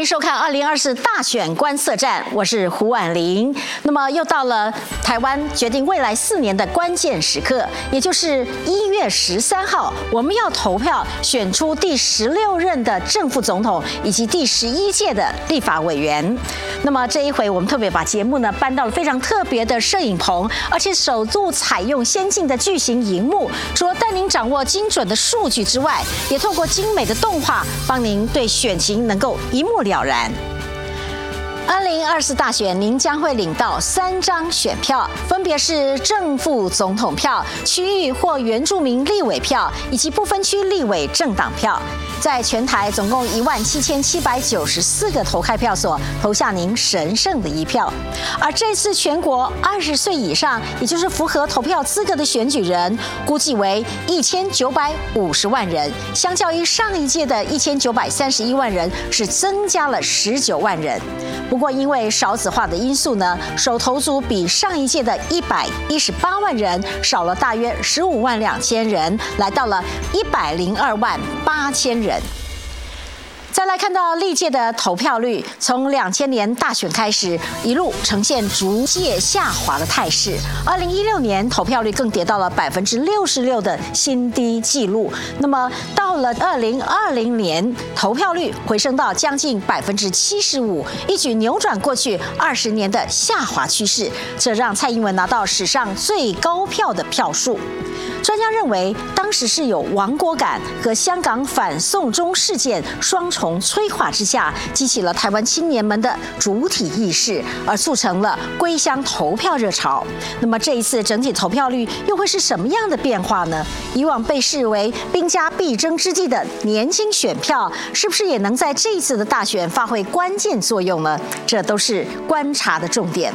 欢迎收看二零二四大选观测站，我是胡婉玲。那么又到了台湾决定未来四年的关键时刻，也就是一月十三号，我们要投票选出第十六任的正副总统以及第十一届的立法委员。那么这一回，我们特别把节目呢搬到了非常特别的摄影棚，而且首度采用先进的巨型荧幕，除了带您掌握精准的数据之外，也透过精美的动画，帮您对选情能够一目了然。二零二四大选，您将会领到三张选票，分别是正副总统票、区域或原住民立委票，以及不分区立委政党票。在全台总共一万七千七百九十四个投开票所，投下您神圣的一票。而这次全国二十岁以上，也就是符合投票资格的选举人，估计为一千九百五十万人，相较于上一届的一千九百三十一万人，是增加了十九万人。不不过因为少子化的因素呢，手头组比上一届的一百一十八万人少了大约十五万两千人，来到了一百零二万八千人。再来看到历届的投票率，从两千年大选开始，一路呈现逐渐下滑的态势。二零一六年投票率更跌到了百分之六十六的新低纪录。那么到了二零二零年，投票率回升到将近百分之七十五，一举扭转过去二十年的下滑趋势，这让蔡英文拿到史上最高票的票数。专家认为，当时是有亡国感和香港反送中事件双重催化之下，激起了台湾青年们的主体意识，而促成了归乡投票热潮。那么这一次整体投票率又会是什么样的变化呢？以往被视为兵家必争之地的年轻选票，是不是也能在这一次的大选发挥关键作用呢？这都是观察的重点。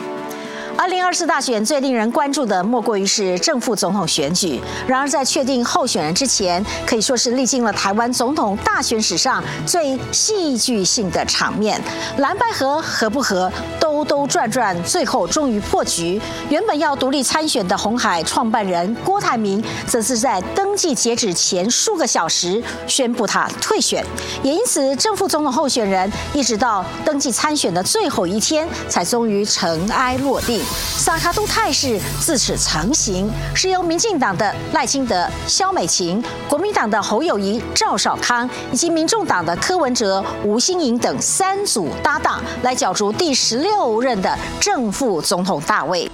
二零二四大选最令人关注的，莫过于是正副总统选举。然而，在确定候选人之前，可以说是历经了台湾总统大选史上最戏剧性的场面。蓝白合合不合，兜兜转转，最后终于破局。原本要独立参选的红海创办人郭台铭，则是在登记截止前数个小时宣布他退选。也因此，正副总统候选人一直到登记参选的最后一天，才终于尘埃落定。萨卡都态势自此成型，是由民进党的赖清德、萧美琴、国民党的侯友谊、赵少康，以及民众党的柯文哲、吴新颖等三组搭档，来角逐第十六任的正副总统大位。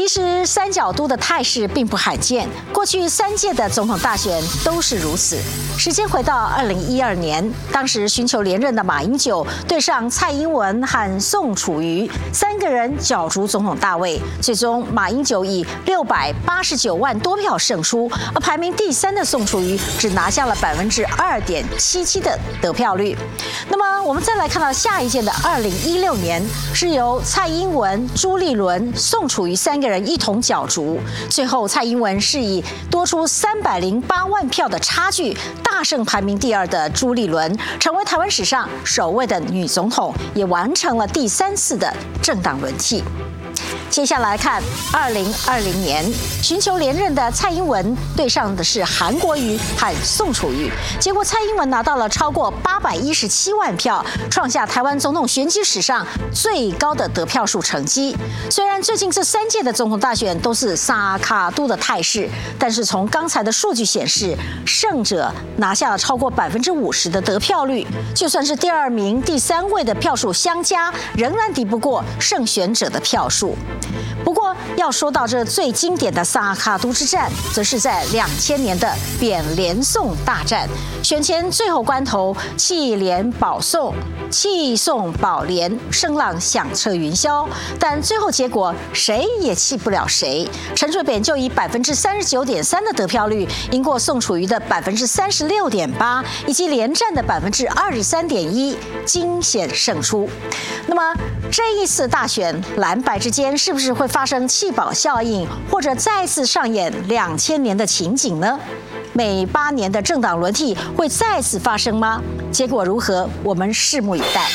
其实三角都的态势并不罕见，过去三届的总统大选都是如此。时间回到二零一二年，当时寻求连任的马英九对上蔡英文和宋楚瑜三个人角逐总统大位，最终马英九以六百八十九万多票胜出，而排名第三的宋楚瑜只拿下了百分之二点七七的得票率。那么我们再来看到下一届的二零一六年，是由蔡英文、朱立伦、宋楚瑜三个。人一同角逐，最后蔡英文是以多出三百零八万票的差距大胜排名第二的朱立伦，成为台湾史上首位的女总统，也完成了第三次的政党轮替。接下来看二零二零年，寻求连任的蔡英文对上的是韩国瑜和宋楚瑜，结果蔡英文拿到了超过八百一十七万票，创下台湾总统选举史上最高的得票数成绩。虽然最近这三届的总统大选都是萨卡都的态势，但是从刚才的数据显示，胜者拿下了超过百分之五十的得票率，就算是第二名、第三位的票数相加，仍然抵不过胜选者的票数。不过，要说到这最经典的萨卡都之战，则是在两千年的扁连宋大战。选前最后关头，弃连保宋，弃宋保连，声浪响彻云霄。但最后结果，谁也弃不了谁。陈水扁就以百分之三十九点三的得票率，赢过宋楚瑜的百分之三十六点八，以及连战的百分之二十三点一，惊险胜出。那么这一次大选，蓝白之间是不是会发生弃保效应，或者再次上演两千年的情景呢？每八年的政党轮替会再次发生吗？结果如何？我们拭目以待。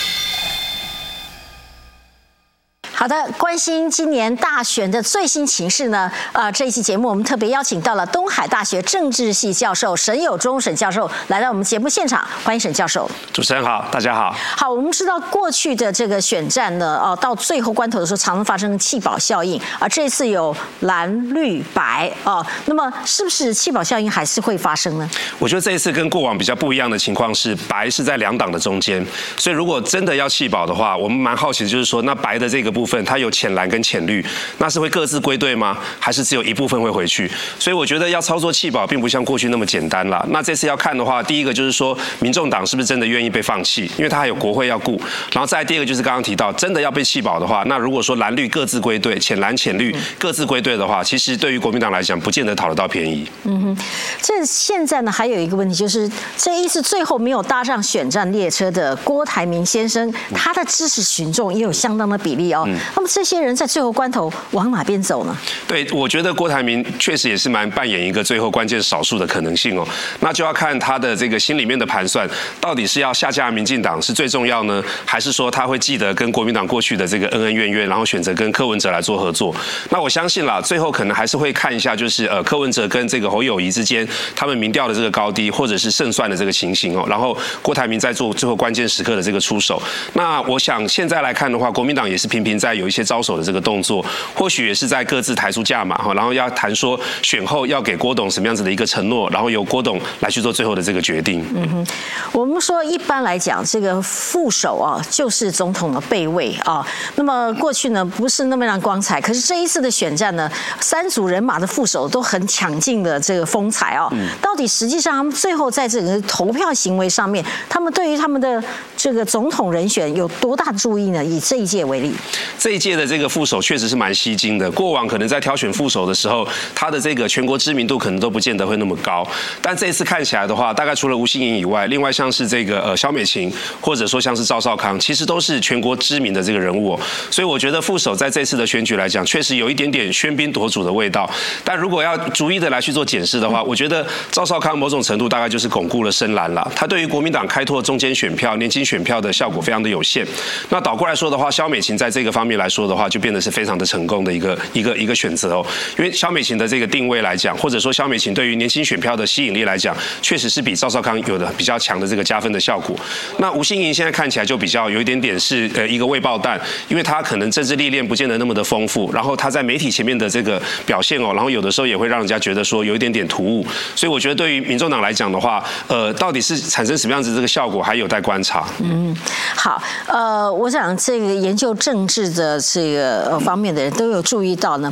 好好的，关心今年大选的最新情势呢？呃，这一期节目我们特别邀请到了东海大学政治系教授沈友忠沈教授来到我们节目现场，欢迎沈教授。主持人好，大家好。好，我们知道过去的这个选战呢，哦，到最后关头的时候，常常发生弃保效应，而这次有蓝绿白哦，那么是不是弃保效应还是会发生呢？我觉得这一次跟过往比较不一样的情况是，白是在两党的中间，所以如果真的要弃保的话，我们蛮好奇的就是说，那白的这个部部分它有浅蓝跟浅绿，那是会各自归队吗？还是只有一部分会回去？所以我觉得要操作弃保，并不像过去那么简单了。那这次要看的话，第一个就是说，民众党是不是真的愿意被放弃？因为他还有国会要顾。然后再第二个就是刚刚提到，真的要被弃保的话，那如果说蓝绿各自归队，浅蓝浅绿各自归队的话，其实对于国民党来讲，不见得讨得到便宜。嗯哼，这现在呢还有一个问题，就是这一次最后没有搭上选战列车的郭台铭先生，他的支持群众也有相当的比例哦。那么这些人在最后关头往哪边走呢？对，我觉得郭台铭确实也是蛮扮演一个最后关键少数的可能性哦。那就要看他的这个心里面的盘算，到底是要下架民进党是最重要呢，还是说他会记得跟国民党过去的这个恩恩怨怨，然后选择跟柯文哲来做合作？那我相信啦，最后可能还是会看一下，就是呃柯文哲跟这个侯友谊之间他们民调的这个高低，或者是胜算的这个情形哦。然后郭台铭在做最后关键时刻的这个出手。那我想现在来看的话，国民党也是频频在有一些。招手的这个动作，或许也是在各自抬出价码哈，然后要谈说选后要给郭董什么样子的一个承诺，然后由郭董来去做最后的这个决定。嗯哼，我们说一般来讲，这个副手啊就是总统的备位啊。那么过去呢不是那么样光彩，可是这一次的选战呢，三组人马的副手都很抢镜的这个风采啊。到底实际上他们最后在这个投票行为上面，他们对于他们的这个总统人选有多大注意呢？以这一届为例，这一届。的这个副手确实是蛮吸睛的。过往可能在挑选副手的时候，他的这个全国知名度可能都不见得会那么高。但这一次看起来的话，大概除了吴欣颖以外，另外像是这个呃肖美琴，或者说像是赵少康，其实都是全国知名的这个人物。所以我觉得副手在这次的选举来讲，确实有一点点喧宾夺主的味道。但如果要逐一的来去做检视的话，我觉得赵少康某种程度大概就是巩固了深蓝了。他对于国民党开拓中间选票、年轻选选票的效果非常的有限。那倒过来说的话，肖美琴在这个方面来说。的话就变得是非常的成功的一个一个一个选择哦，因为肖美琴的这个定位来讲，或者说肖美琴对于年轻选票的吸引力来讲，确实是比赵少康有的比较强的这个加分的效果。那吴欣盈现在看起来就比较有一点点是呃一个未爆弹，因为他可能政治历练不见得那么的丰富，然后他在媒体前面的这个表现哦，然后有的时候也会让人家觉得说有一点点突兀，所以我觉得对于民众党来讲的话，呃，到底是产生什么样子这个效果还有待观察。嗯，好，呃，我想这个研究政治的。这个方面的人都有注意到呢。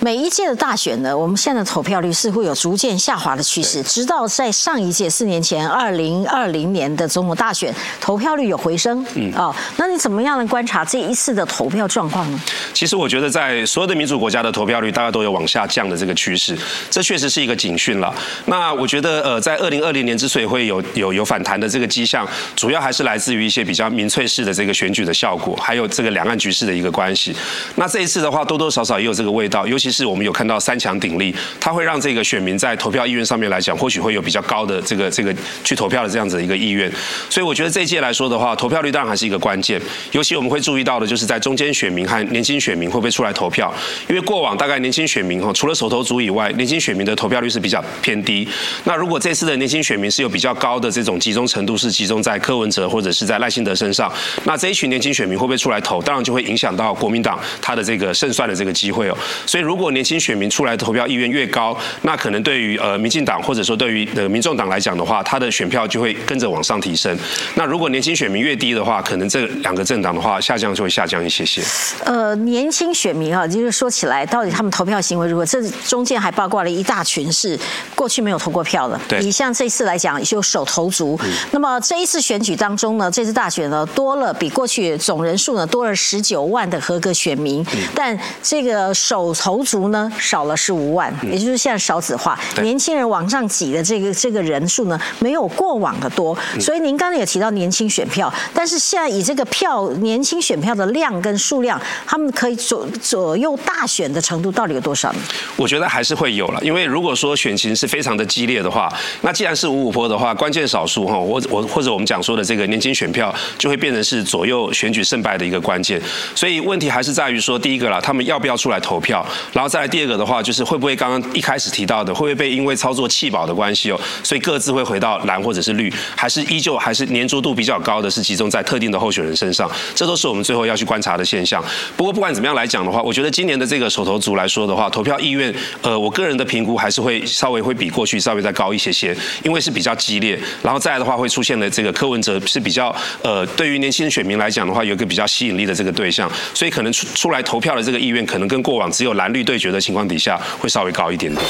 每一届的大选呢，我们现在的投票率似乎有逐渐下滑的趋势，直到在上一届四年前二零二零年的总统大选，投票率有回升。嗯，哦，那你怎么样能观察这一次的投票状况呢？其实我觉得，在所有的民主国家的投票率大概都有往下降的这个趋势，这确实是一个警讯了。那我觉得，呃，在二零二零年之所以会有有有反弹的这个迹象，主要还是来自于一些比较民粹式的这个选举的效果，还有这个两岸局势的一个关系。那这一次的话，多多少少也有这个味道，尤其。其实我们有看到三强鼎立，它会让这个选民在投票意愿上面来讲，或许会有比较高的这个这个去投票的这样子的一个意愿。所以我觉得这一届来说的话，投票率当然还是一个关键。尤其我们会注意到的就是在中间选民和年轻选民会不会出来投票，因为过往大概年轻选民哈，除了手头族以外，年轻选民的投票率是比较偏低。那如果这次的年轻选民是有比较高的这种集中程度，是集中在柯文哲或者是在赖幸德身上，那这一群年轻选民会不会出来投，当然就会影响到国民党他的这个胜算的这个机会哦。所以如果年轻选民出来投票意愿越高，那可能对于呃民进党或者说对于呃民众党来讲的话，他的选票就会跟着往上提升。那如果年轻选民越低的话，可能这两个政党的话下降就会下降一些些。呃，年轻选民啊，就是说起来，到底他们投票行为如何？这中间还包括了一大群是过去没有投过票的。对。你像这次来讲，就手投足。那么这一次选举当中呢，这次大选呢多了比过去总人数呢多了十九万的合格选民，但这个手投。足呢少了十五万，也就是现在少子化，年轻人往上挤的这个这个人数呢没有过往的多。所以您刚才也提到年轻选票，但是现在以这个票年轻选票的量跟数量，他们可以左左右大选的程度到底有多少呢？我觉得还是会有了，因为如果说选情是非常的激烈的话，那既然是五五坡的话，关键少数哈，我我或者我们讲说的这个年轻选票就会变成是左右选举胜败的一个关键。所以问题还是在于说，第一个啦，他们要不要出来投票，然后再来第二个的话，就是会不会刚刚一开始提到的，会不会被因为操作弃保的关系哦，所以各自会回到蓝或者是绿，还是依旧还是粘着度比较高的是集中在特定的候选人身上，这都是我们最后要去观察的现象。不过不管怎么样来讲的话，我觉得今年的这个手头族来说的话，投票意愿，呃，我个人的评估还是会稍微会比过去稍微再高一些些，因为是比较激烈，然后再来的话会出现的这个柯文哲是比较呃，对于年轻选民来讲的话，有一个比较吸引力的这个对象，所以可能出出来投票的这个意愿，可能跟过往只有蓝绿对决的情况底下会稍微高一点点。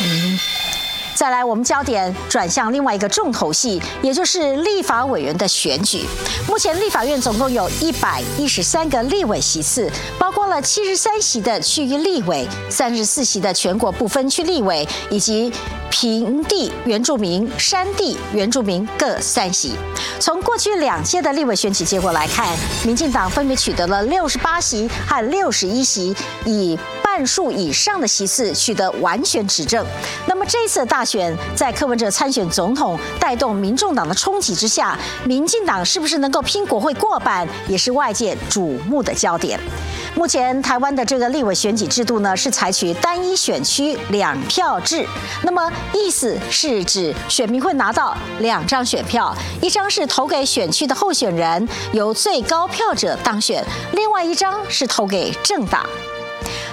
再来，我们焦点转向另外一个重头戏，也就是立法委员的选举。目前立法院总共有一百一十三个立委席次，包括了七十三席的区域立委、三十四席的全国不分区立委，以及平地原住民、山地原住民各三席。从过去两届的立委选举结果来看，民进党分别取得了六十八席和六十一席，以半数以上的席次取得完全执政。那么这次大选在柯文哲参选总统，带动民众党的冲击之下，民进党是不是能够拼国会过半，也是外界瞩目的焦点。目前台湾的这个立委选举制度呢，是采取单一选区两票制。那么意思是指选民会拿到两张选票，一张是投给选区的候选人，由最高票者当选；另外一张是投给政党。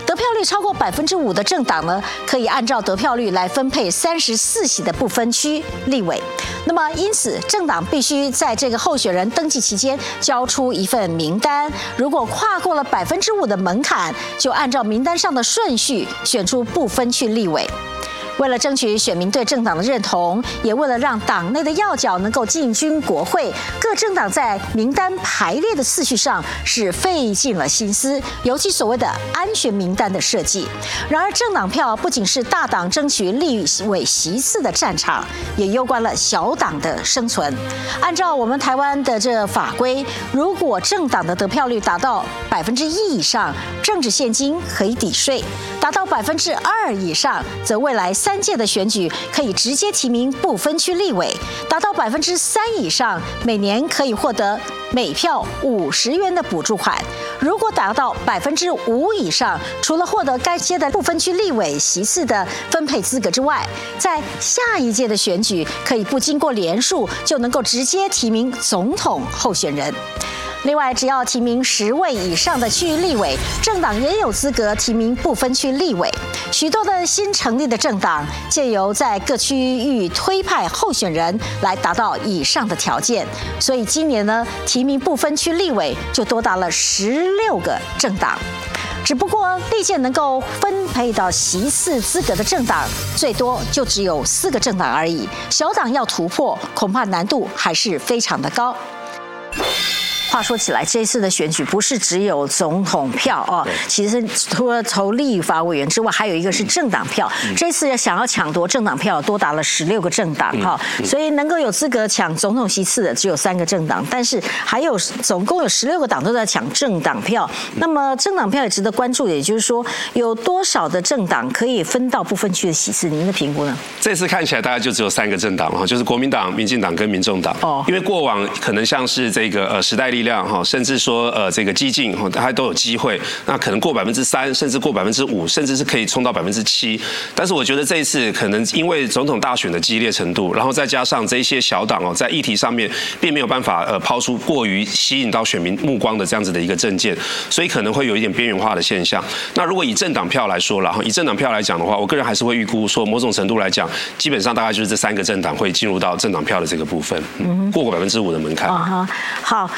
得票率超过百分之五的政党呢，可以按照得票率来分配三十四席的不分区立委。那么，因此政党必须在这个候选人登记期间交出一份名单。如果跨过了百分之五的门槛，就按照名单上的顺序选出不分区立委。为了争取选民对政党的认同，也为了让党内的要角能够进军国会，各政党在名单排列的次序上是费尽了心思，尤其所谓的安全名单的设计。然而，政党票不仅是大党争取立委席次的战场，也攸关了小党的生存。按照我们台湾的这法规，如果政党的得票率达到百分之一以上，政治现金可以抵税；达到百分之二以上，则未来。三届的选举可以直接提名不分区立委，达到百分之三以上，每年可以获得每票五十元的补助款。如果达到百分之五以上，除了获得该届的不分区立委席次的分配资格之外，在下一届的选举可以不经过联署就能够直接提名总统候选人。另外，只要提名十位以上的区域立委，政党也有资格提名不分区立委。许多的新成立的政党，借由在各区域推派候选人来达到以上的条件。所以今年呢，提名不分区立委就多达了十六个政党。只不过历届能够分配到席次资格的政党，最多就只有四个政党而已。小党要突破，恐怕难度还是非常的高。话说起来，这一次的选举不是只有总统票哦，其实除了投立法委员之外，还有一个是政党票。这次要想要抢夺政党票，多达了十六个政党哈，所以能够有资格抢总统席次的只有三个政党，但是还有总共有十六个党都在抢政党票。那么政党票也值得关注，也就是说有多少的政党可以分到不分区的席次？您的评估呢？这次看起来大概就只有三个政党哈，就是国民党、民进党跟民众党。哦，因为过往可能像是这个呃时代力。量哈，甚至说呃这个激进哈，它都有机会，那可能过百分之三，甚至过百分之五，甚至是可以冲到百分之七。但是我觉得这一次可能因为总统大选的激烈程度，然后再加上这些小党哦，在议题上面并没有办法呃抛出过于吸引到选民目光的这样子的一个政见，所以可能会有一点边缘化的现象。那如果以政党票来说，然后以政党票来讲的话，我个人还是会预估说某种程度来讲，基本上大概就是这三个政党会进入到政党票的这个部分，嗯过过百分之五的门槛。啊哈，好。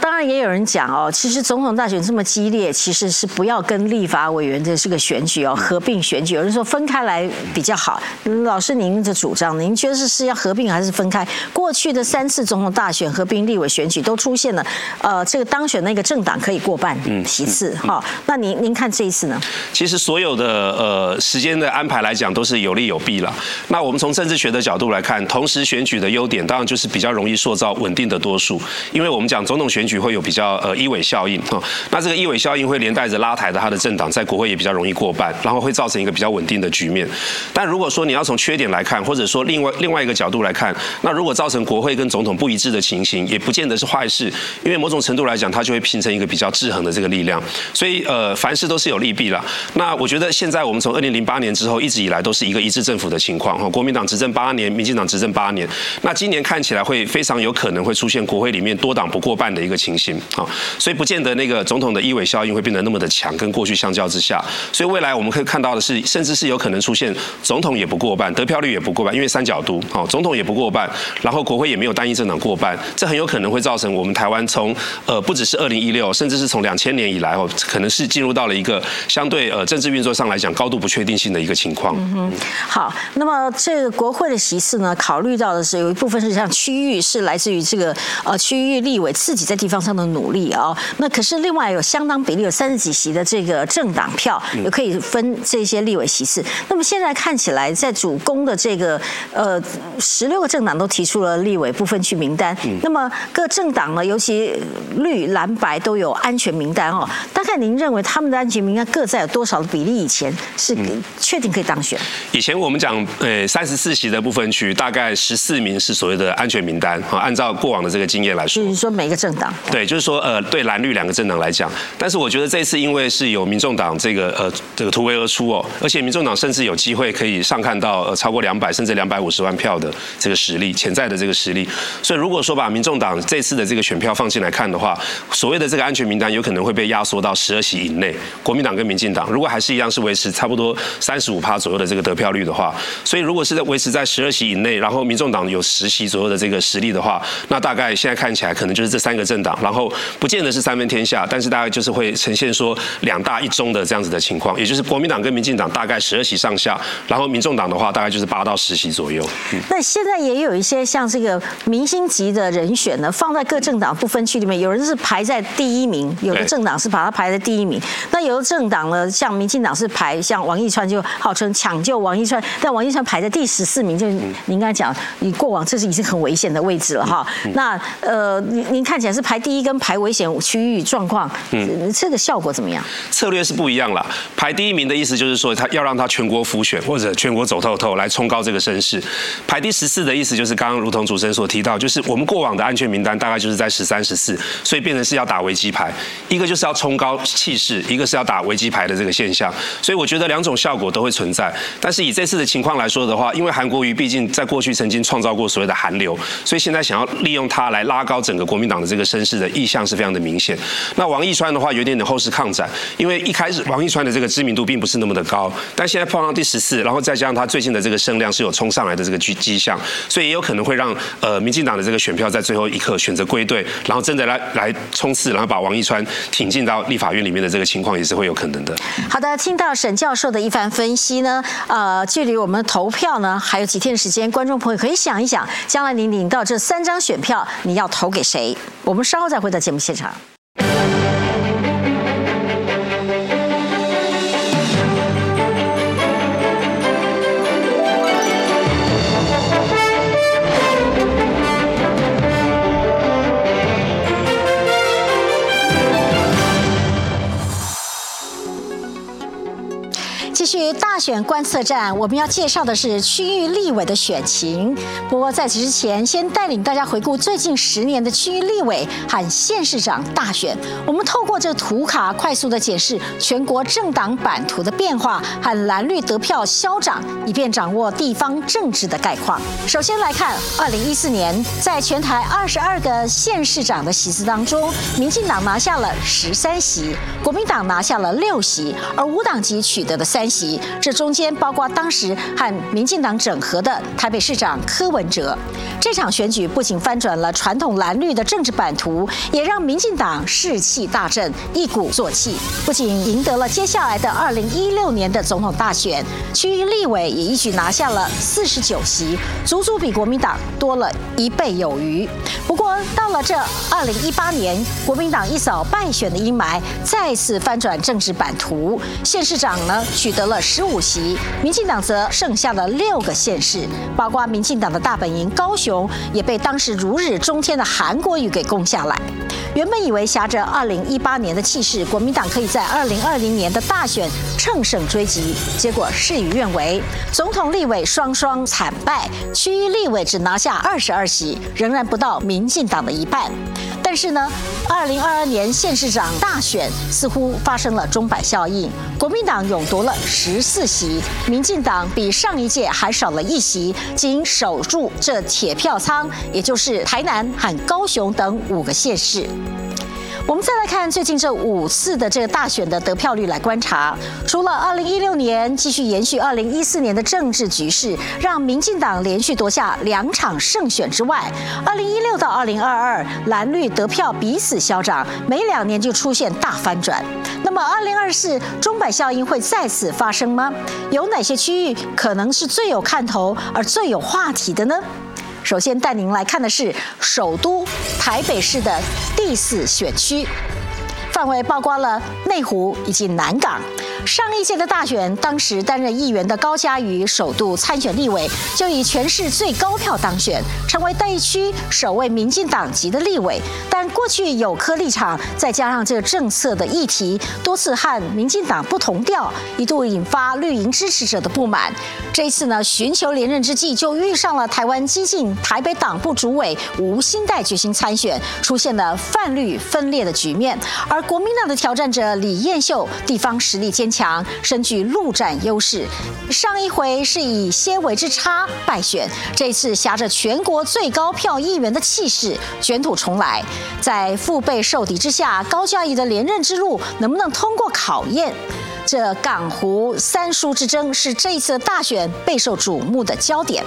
当然也有人讲哦，其实总统大选这么激烈，其实是不要跟立法委员的这个选举哦合并选举。有人说分开来比较好。老师，您的主张，您觉得是是要合并还是分开？过去的三次总统大选合并立委选举都出现了，呃，这个当选那个政党可以过半席次哈。那您您看这一次呢？其实所有的呃时间的安排来讲都是有利有弊了。那我们从政治学的角度来看，同时选举的优点当然就是比较容易塑造稳定的多数，因为我们讲总统选举会有比较呃一尾效应啊。那这个一尾效应会连带着拉抬的他的政党在国会也比较容易过半，然后会造成一个比较稳定的局面。但如果说你要从缺点来看，或者说另外另外一个角度来看，那如果造成国会跟总统不一致的情形，也不见得是坏事，因为某种程度来讲，它就会形成一个比较制衡的这个力量。所以呃，凡事都是有利弊了。那我觉得现在我们从二零零八年之后一直以来都是一个一致政府的情况哈，国民党执政八年，民进党执政八年。那今年看起来会非常有可能会出现国会里面多党不过半的一个情形。啊，所以不见得那个总统的一尾效应会变得那么的强，跟过去相较之下，所以未来我们可以看到的是，甚至是有可能出现总统也不过半，得票率也不过半，因为三角都好，总统也不过半，然后国会也没有单一政党过半，这很有可能会造成我们台湾从呃不只是二零一六，甚至是从两千年以来哦，可能是进入到了一个相对呃政治运作上来讲高度不确定性的一个情况。嗯，好，那么这个国会的席次呢，考虑到的是有一部分是像区域是来自于这个呃区域立委自己在地方上的努力啊，那可是另外有相当比例有三十几席的这个政党票也可以分这些立委席次。那么现在看起来，在主攻的这个呃十六个政党都提出了立委不分区名单，那么各政党呢，尤其绿蓝白都有安全名单哦。大概您认为他们的安全名单各在有多少的比例？以前是确定可以当选？以前我们讲呃三十四席的不分区，大概十四名是所谓的安全名单啊。按照过往的这个经验来说，就是说每个政党对，就是说呃对蓝绿两个政党来讲，但是我觉得这次因为是有民众党这个呃这个突围而出哦，而且民众党甚至有机会可以上看到呃超过两百甚至两百五十万票的这个实力潜在的这个实力，所以如果说把民众党这次的这个选票放进来看的话，所谓的这个安全名单有可能会被压缩到十二席以内。国民党跟民进党如果还是一样是维持差不多三十五趴左右的这个得票率的话，所以如果是在维持在十二席以内，然后民众党有十席左右的这个实力的话，那大概现在看起来可能就是这三个政党，然后不见得是三分天下，但是大概就是会呈现说两大一中的这样子的情况，也就是国民党跟民进党大概十二席上下，然后民众党的话大概就是八到十席左右。那现在也有一些像这个明星级的人选呢，放在各政党不分区里面，有人是排在第一名，有的政党是把它排在第一名。那有的政党呢，像民进党是排像王义川就号称抢救王义川，但王义川排在第十四名，就您刚才讲，你过往这是已经很危险的位置了哈。那呃，您您看起来是排第一跟排危险区域状况，嗯，这个效果怎么样？策略是不一样了。排第一名的意思就是说，他要让他全国浮选或者全国走透透来冲高这个声势。排第十四的意思就是刚刚如同主持人所提到，就是我们过往的安全名单大概就是在十三、十四，所以变成是要打危机牌，一个就是要冲高气势，一个是要打危机牌的这个现象。所以我觉得两种效果都会存在。但是以这次的情况来说的话，因为韩国瑜毕竟在过去曾经创造过所谓的韩流，所以现在想要利用它来拉高整个国民党的这个声势的意向是非常的明显。那王义川的话有点点后势抗战，因为一开始王义川的这个知名度并不是那么的高，但现在碰到第十四，然后再加上他最近的这个声量是有冲上来的这个迹迹象，所以也有可能会让呃民进党的这个选票在最后一刻选择归队，然后真的来来冲刺，然后把王义川挺进到立法院里面的这个情况也是会有可能的。好的，听到沈教授的一番分析呢，呃，距离我们投票呢还有几天时间，观众朋友可以想一想，将来你领到这三张选票，你要投给谁？我们稍后再回到节目现场。续大选观测站，我们要介绍的是区域立委的选情。不过在此之前，先带领大家回顾最近十年的区域立委和县市长大选。我们透过这图卡快速的解释全国政党版图的变化和蓝绿得票消长，以便掌握地方政治的概况。首先来看，二零一四年在全台二十二个县市长的席次当中，民进党拿下了十三席，国民党拿下了六席，而无党籍取得的三。席，这中间包括当时和民进党整合的台北市长柯文哲。这场选举不仅翻转了传统蓝绿的政治版图，也让民进党士气大振，一鼓作气。不仅赢得了接下来的二零一六年的总统大选，区域立委也一举拿下了四十九席，足足比国民党多了一倍有余。不过到了这二零一八年，国民党一扫败选的阴霾，再次翻转政治版图，县市长呢取得了十五席，民进党则剩下了六个县市，包括民进党的大本营高雄。也被当时如日中天的韩国瑜给攻下来。原本以为挟着二零一八年的气势，国民党可以在二零二零年的大选乘胜追击，结果事与愿违，总统立委双双惨败，区域立委只拿下二十二席，仍然不到民进党的一半。但是呢，二零二二年县市长大选似乎发生了钟摆效应，国民党勇夺了十四席，民进党比上一届还少了一席，仅守住这铁票仓，也就是台南和高雄等五个县市。我们再来看最近这五次的这个大选的得票率来观察，除了二零一六年继续延续二零一四年的政治局势，让民进党连续夺下两场胜选之外，二零一六到二零二二蓝绿得票彼此消长，每两年就出现大翻转。那么二零二四钟摆效应会再次发生吗？有哪些区域可能是最有看头而最有话题的呢？首先带您来看的是首都台北市的第四选区，范围曝光了内湖以及南港。上一届的大选，当时担任议员的高嘉瑜首度参选立委，就以全市最高票当选，成为地区首位民进党籍的立委。但过去有颗立场，再加上这个政策的议题，多次和民进党不同调，一度引发绿营支持者的不满。这一次呢，寻求连任之际，就遇上了台湾激进台北党部主委吴新代决心参选，出现了泛绿分裂的局面。而国民党的挑战者李彦秀，地方实力坚。强身具陆战优势，上一回是以些微之差败选，这次挟着全国最高票议员的气势卷土重来，在腹背受敌之下，高嘉怡的连任之路能不能通过考验？这港湖三叔之争是这一次大选备受瞩目的焦点。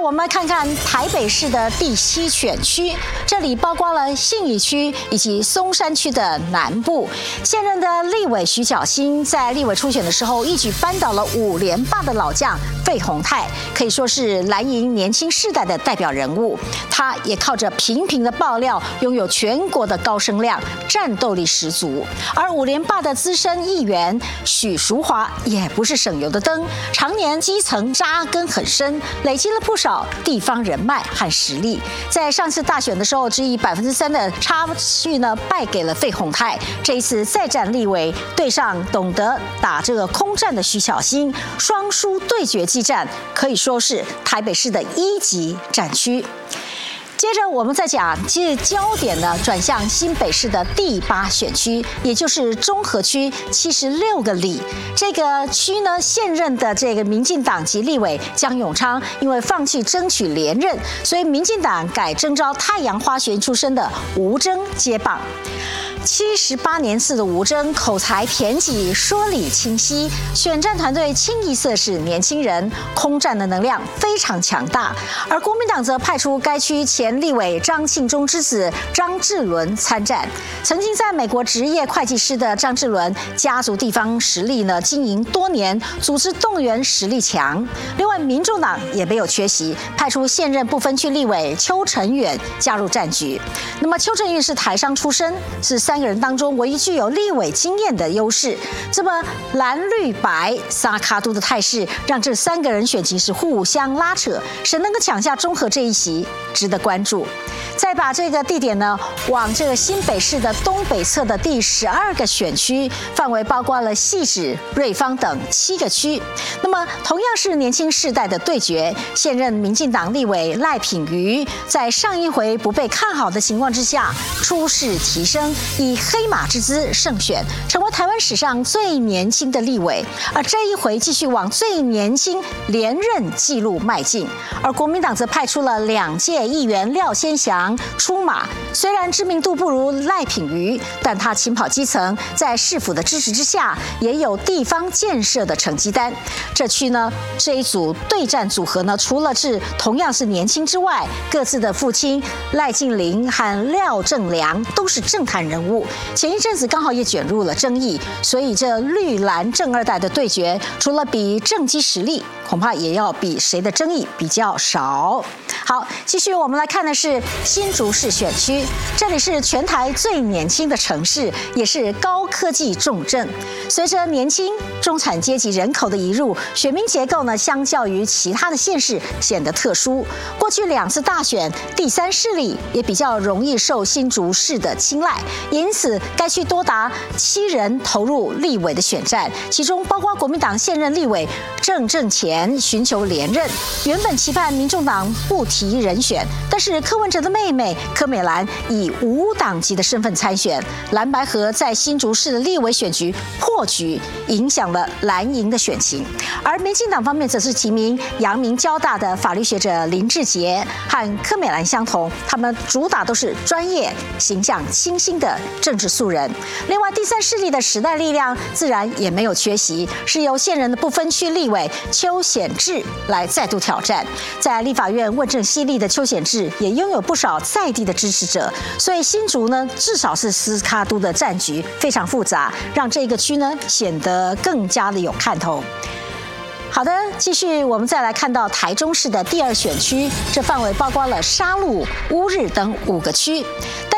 我们来看看台北市的第七选区，这里包括了信义区以及松山区的南部。现任的立委徐小新在立委初选的时候，一举扳倒了五连霸的老将费鸿泰，可以说是蓝营年轻世代的代表人物。他也靠着频频的爆料，拥有全国的高声量，战斗力十足。而五连霸的资深议员许淑华也不是省油的灯，常年基层扎根很深，累积了。不少地方人脉和实力，在上次大选的时候，只以百分之三的差距呢败给了费鸿泰。这一次再战立委，对上懂得打这个空战的徐小新，双输对决激战，可以说是台北市的一级战区。接着我们再讲，其实焦点呢转向新北市的第八选区，也就是中和区七十六个里。这个区呢，现任的这个民进党籍立委江永昌，因为放弃争取连任，所以民进党改征召太阳花学院出身的吴征接棒。七十八年次的吴征，口才甜挤，说理清晰，选战团队清一色是年轻人，空战的能量非常强大。而国民党则派出该区前立委张庆忠之子张志伦参战。曾经在美国职业会计师的张志伦，家族地方实力呢经营多年，组织动员实力强。另外，民众党也没有缺席，派出现任不分区立委邱成远加入战局。那么，邱成远是台商出身，是三。个人当中唯一具有立委经验的优势，这么蓝绿白萨卡都的态势，让这三个人选情是互相拉扯，谁能够抢下中和这一席，值得关注。再把这个地点呢，往这个新北市的东北侧的第十二个选区，范围包括了汐止、瑞芳等七个区。那么同样是年轻世代的对决，现任民进党立委赖品妤，在上一回不被看好的情况之下，出势提升。以黑马之姿胜选，成为台湾史上最年轻的立委。而这一回继续往最年轻连任纪录迈进。而国民党则派出了两届议员廖先祥出马，虽然知名度不如赖品妤，但他勤跑基层，在市府的支持之下，也有地方建设的成绩单。这区呢，这一组对战组合呢，除了是同样是年轻之外，各自的父亲赖静玲和廖正良都是政坛人物。前一阵子刚好也卷入了争议，所以这绿蓝正二代的对决，除了比政绩实力，恐怕也要比谁的争议比较少。好，继续我们来看看的是新竹市选区，这里是全台最年轻的城市，也是高科技重镇。随着年轻中产阶级人口的移入，选民结构呢，相较于其他的县市显得特殊。过去两次大选，第三势力也比较容易受新竹市的青睐，因此该区多达七人投入立委的选战，其中包括国民党现任立委郑正前寻求连任，原本期盼民众党不提人选，但是是柯文哲的妹妹柯美兰以无党籍的身份参选，蓝白河在新竹市的立委选举破局，影响了蓝营的选情。而民进党方面则是提名阳明交大的法律学者林志杰，和柯美兰相同，他们主打都是专业、形象清新的政治素人。另外，第三势力的时代力量自然也没有缺席，是由现任的不分区立委邱显智来再度挑战。在立法院问政犀利的邱显志也拥有不少在地的支持者，所以新竹呢，至少是斯卡都的战局非常复杂，让这个区呢显得更加的有看头。好的，继续我们再来看到台中市的第二选区，这范围包括了沙鹿、乌日等五个区。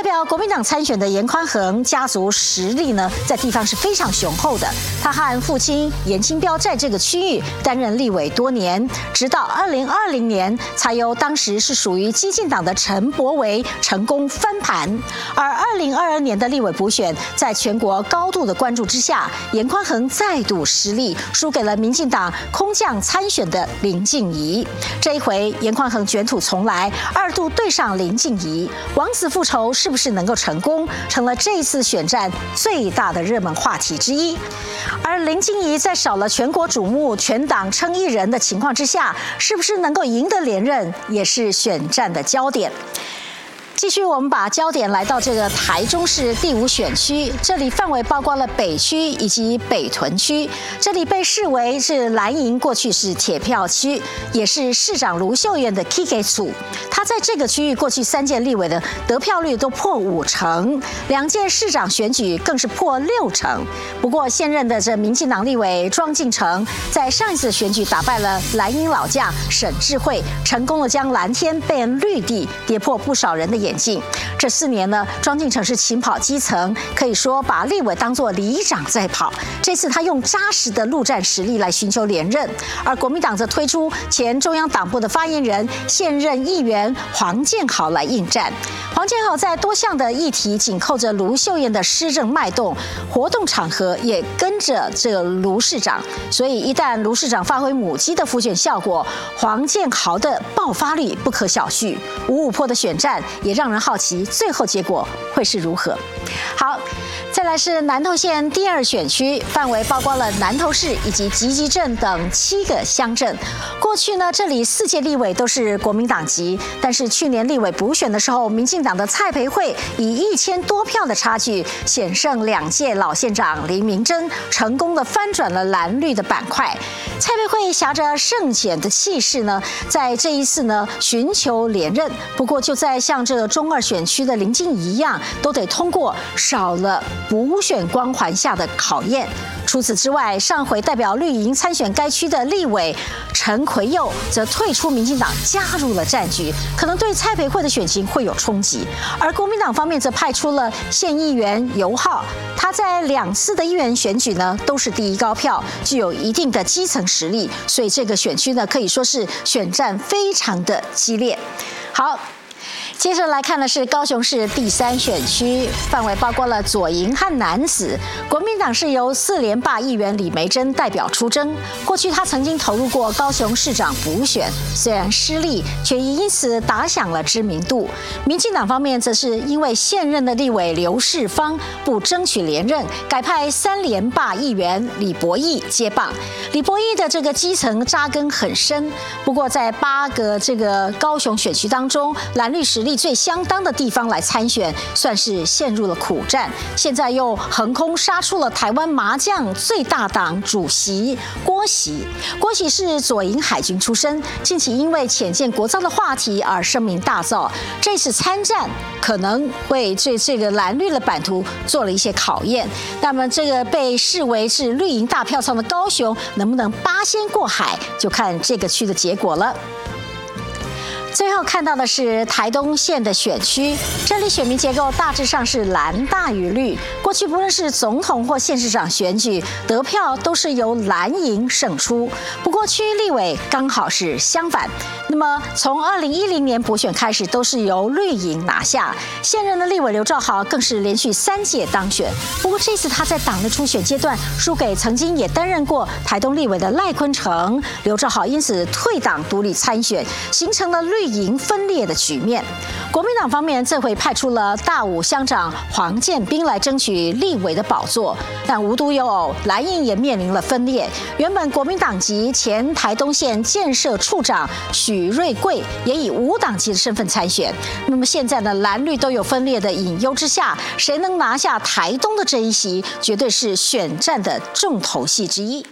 代表国民党参选的严宽恒家族实力呢，在地方是非常雄厚的。他和父亲严清标在这个区域担任立委多年，直到二零二零年才由当时是属于激进党的陈柏维成功翻盘。而二零二二年的立委补选，在全国高度的关注之下，严宽恒再度失利，输给了民进党空降参选的林静怡。这一回，严宽恒卷土重来，二度对上林静怡，王子复仇是。是不是能够成功，成了这次选战最大的热门话题之一。而林静怡在少了全国瞩目、全党称一人的情况之下，是不是能够赢得连任，也是选战的焦点。继续，我们把焦点来到这个台中市第五选区，这里范围包括了北区以及北屯区。这里被视为是蓝营过去是铁票区，也是市长卢秀燕的 K K 组。他在这个区域过去三届立委的得票率都破五成，两届市长选举更是破六成。不过现任的这民进党立委庄敬诚，在上一次选举打败了蓝营老将沈智慧，成功的将蓝天变绿地，跌破不少人的眼。镜。这四年呢，庄敬成是勤跑基层，可以说把立委当作里长在跑。这次他用扎实的陆战实力来寻求连任，而国民党则推出前中央党部的发言人、现任议员黄建豪来应战。黄建豪在多项的议题紧扣着卢秀燕的施政脉动，活动场合也跟着这卢市长，所以一旦卢市长发挥母鸡的复选效果，黄建豪的爆发力不可小觑。五五坡的选战也让人好奇。最后结果会是如何？好。再来是南投县第二选区，范围包括了南投市以及集集镇等七个乡镇。过去呢，这里四届立委都是国民党籍，但是去年立委补选的时候，民进党的蔡培慧以一千多票的差距险胜两届老县长林明珍，成功的翻转了蓝绿的板块。蔡培慧挟着胜选的气势呢，在这一次呢寻求连任。不过就在像这个中二选区的林静怡一样，都得通过少了。补选光环下的考验。除此之外，上回代表绿营参选该区的立委陈奎佑则退出民进党，加入了战局，可能对蔡培慧的选情会有冲击。而国民党方面则派出了县议员尤浩，他在两次的议员选举呢都是第一高票，具有一定的基层实力，所以这个选区呢可以说是选战非常的激烈。好。接着来看的是高雄市第三选区，范围包括了左营和南子。国民党是由四连霸议员李梅珍代表出征。过去他曾经投入过高雄市长补选，虽然失利，却也因此打响了知名度。民进党方面则是因为现任的立委刘世芳不争取连任，改派三连霸议员李博义接棒。李博义的这个基层扎根很深，不过在八个这个高雄选区当中，蓝绿实力。最相当的地方来参选，算是陷入了苦战。现在又横空杀出了台湾麻将最大党主席郭喜。郭喜是左营海军出身，近期因为浅见国造的话题而声名大噪。这次参战可能会对这个蓝绿的版图做了一些考验。那么这个被视为是绿营大票仓的高雄，能不能八仙过海，就看这个区的结果了。最后看到的是台东县的选区，这里选民结构大致上是蓝大于绿。过去不论是总统或县市长选举，得票都是由蓝营胜出。不过区立委刚好是相反。那么从二零一零年补选开始，都是由绿营拿下。现任的立委刘兆豪更是连续三届当选。不过这次他在党的初选阶段输给曾经也担任过台东立委的赖坤成，刘兆豪因此退党独立参选，形成了绿。绿营分裂的局面，国民党方面这回派出了大武乡长黄建斌来争取立委的宝座，但无独有偶，蓝营也面临了分裂。原本国民党籍前台东县建设处长许瑞贵也以无党籍的身份参选。那么现在呢，蓝绿都有分裂的隐忧之下，谁能拿下台东的这一席，绝对是选战的重头戏之一。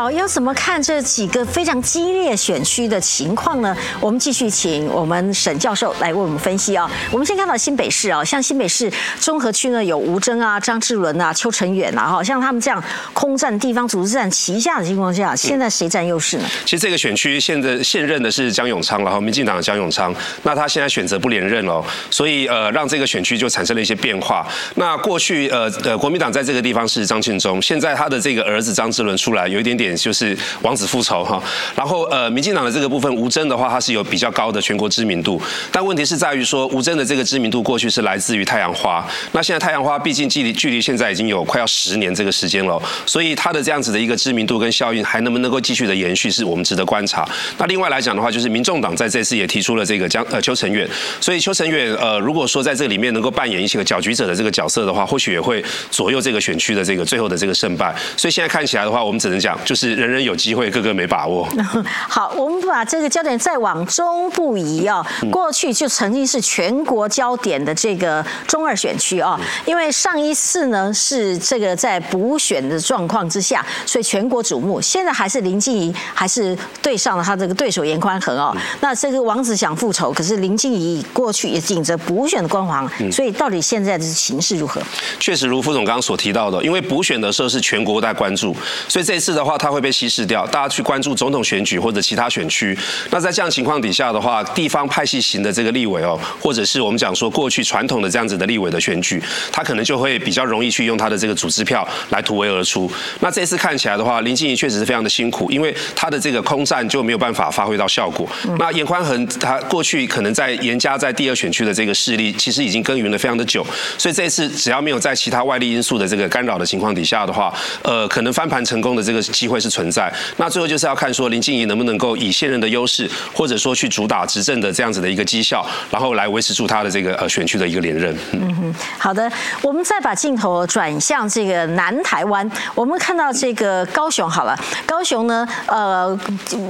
好，要怎么看这几个非常激烈选区的情况呢？我们继续请我们沈教授来为我们分析啊。我们先看到新北市啊，像新北市综合区呢，有吴征啊、张志伦啊、邱成远啊，哈，像他们这样空战地方组织战旗下的情况下，现在谁占优势呢？其实这个选区现在现任的是江永昌，然后民进党的江永昌，那他现在选择不连任了，所以呃，让这个选区就产生了一些变化。那过去呃呃，国民党在这个地方是张庆忠，现在他的这个儿子张志伦出来，有一点。点就是王子复仇哈，然后呃，民进党的这个部分吴征的话，它是有比较高的全国知名度，但问题是在于说吴征的这个知名度过去是来自于太阳花，那现在太阳花毕竟距离距离现在已经有快要十年这个时间了，所以它的这样子的一个知名度跟效应还能不能够继续的延续，是我们值得观察。那另外来讲的话，就是民众党在这次也提出了这个江呃邱成远，所以邱成远呃如果说在这里面能够扮演一些个搅局者的这个角色的话，或许也会左右这个选区的这个最后的这个胜败。所以现在看起来的话，我们只能讲。就是人人有机会，个个没把握。好，我们把这个焦点再往中部移哦。过去就曾经是全国焦点的这个中二选区哦，因为上一次呢是这个在补选的状况之下，所以全国瞩目。现在还是林静怡还是对上了他这个对手严宽恒哦。那这个王子想复仇，可是林静怡过去也顶着补选的光环，所以到底现在的形势如何？确实如副总刚刚所提到的，因为补选的时候是全国在关注，所以这次的话。它会被稀释掉，大家去关注总统选举或者其他选区。那在这样情况底下的话，地方派系型的这个立委哦，或者是我们讲说过去传统的这样子的立委的选举，他可能就会比较容易去用他的这个组织票来突围而出。那这次看起来的话，林静怡确实是非常的辛苦，因为他的这个空战就没有办法发挥到效果。那严宽恒他过去可能在严家在第二选区的这个势力，其实已经耕耘了非常的久，所以这次只要没有在其他外力因素的这个干扰的情况底下的话，呃，可能翻盘成功的这个机。会是存在，那最后就是要看说林静怡能不能够以现任的优势，或者说去主打执政的这样子的一个绩效，然后来维持住他的这个呃选区的一个连任。嗯哼，好的，我们再把镜头转向这个南台湾，我们看到这个高雄好了，高雄呢，呃，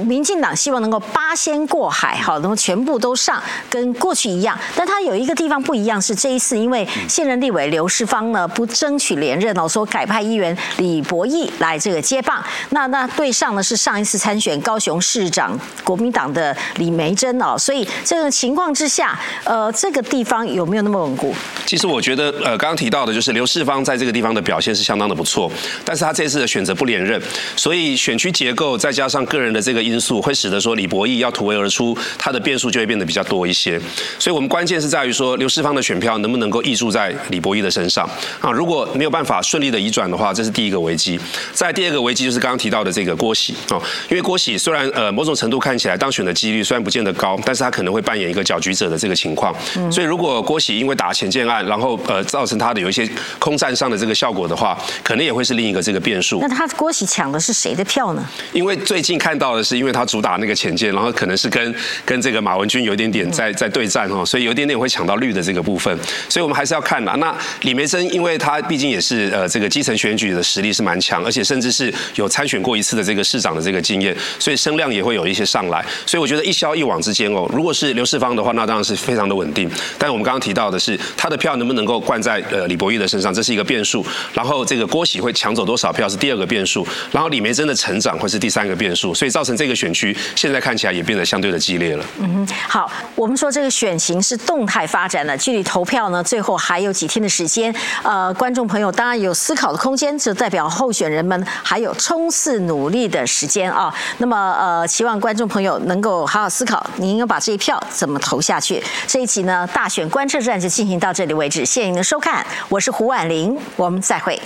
民进党希望能够八仙过海，好，然后全部都上，跟过去一样，但他有一个地方不一样，是这一次因为现任立委刘世芳呢不争取连任哦，说改派议员李博义来这个接棒。那那对上的是上一次参选高雄市长国民党的李梅珍哦，所以这个情况之下，呃，这个地方有没有那么稳固？其实我觉得，呃，刚刚提到的就是刘世芳在这个地方的表现是相当的不错，但是他这次的选择不连任，所以选区结构再加上个人的这个因素，会使得说李博义要突围而出，他的变数就会变得比较多一些。所以我们关键是在于说刘世芳的选票能不能够溢注在李博义的身上啊？如果没有办法顺利的移转的话，这是第一个危机。在第二个危机就是刚刚提到的这个郭喜哦，因为郭喜虽然呃某种程度看起来当选的几率虽然不见得高，但是他可能会扮演一个搅局者的这个情况。嗯所以如果郭喜因为打前建案，然后呃造成他的有一些空战上的这个效果的话，可能也会是另一个这个变数。那他郭喜抢的是谁的票呢？因为最近看到的是，因为他主打那个前建，然后可能是跟跟这个马文君有一点点在在对战哦，所以有一点点会抢到绿的这个部分。所以我们还是要看啦。那李梅珍，因为他毕竟也是呃这个基层选举的实力是蛮强，而且甚至是有参选过一次的这个市长的这个经验，所以声量也会有一些上来。所以我觉得一消一往之间哦，如果是刘世芳的话，那当然是非常的稳定。但我们刚刚提到的是，他的票能不能够灌在呃李博玉的身上，这是一个变数。然后这个郭喜会抢走多少票是第二个变数。然后李梅珍的成长会是第三个变数。所以造成这个选区现在看起来也变得相对的激烈了。嗯，好，我们说这个选情是动态发展的，距离投票呢最后还有几天的时间。呃，观众朋友当然有思考的空间，就代表候选人们还有冲次努力的时间啊。那么呃，希望观众朋友能够好好思考，你应该把这一票怎么投下去。这一期呢，大选观测站就进行到这里为止，谢谢您的收看，我是胡婉玲，我们再会。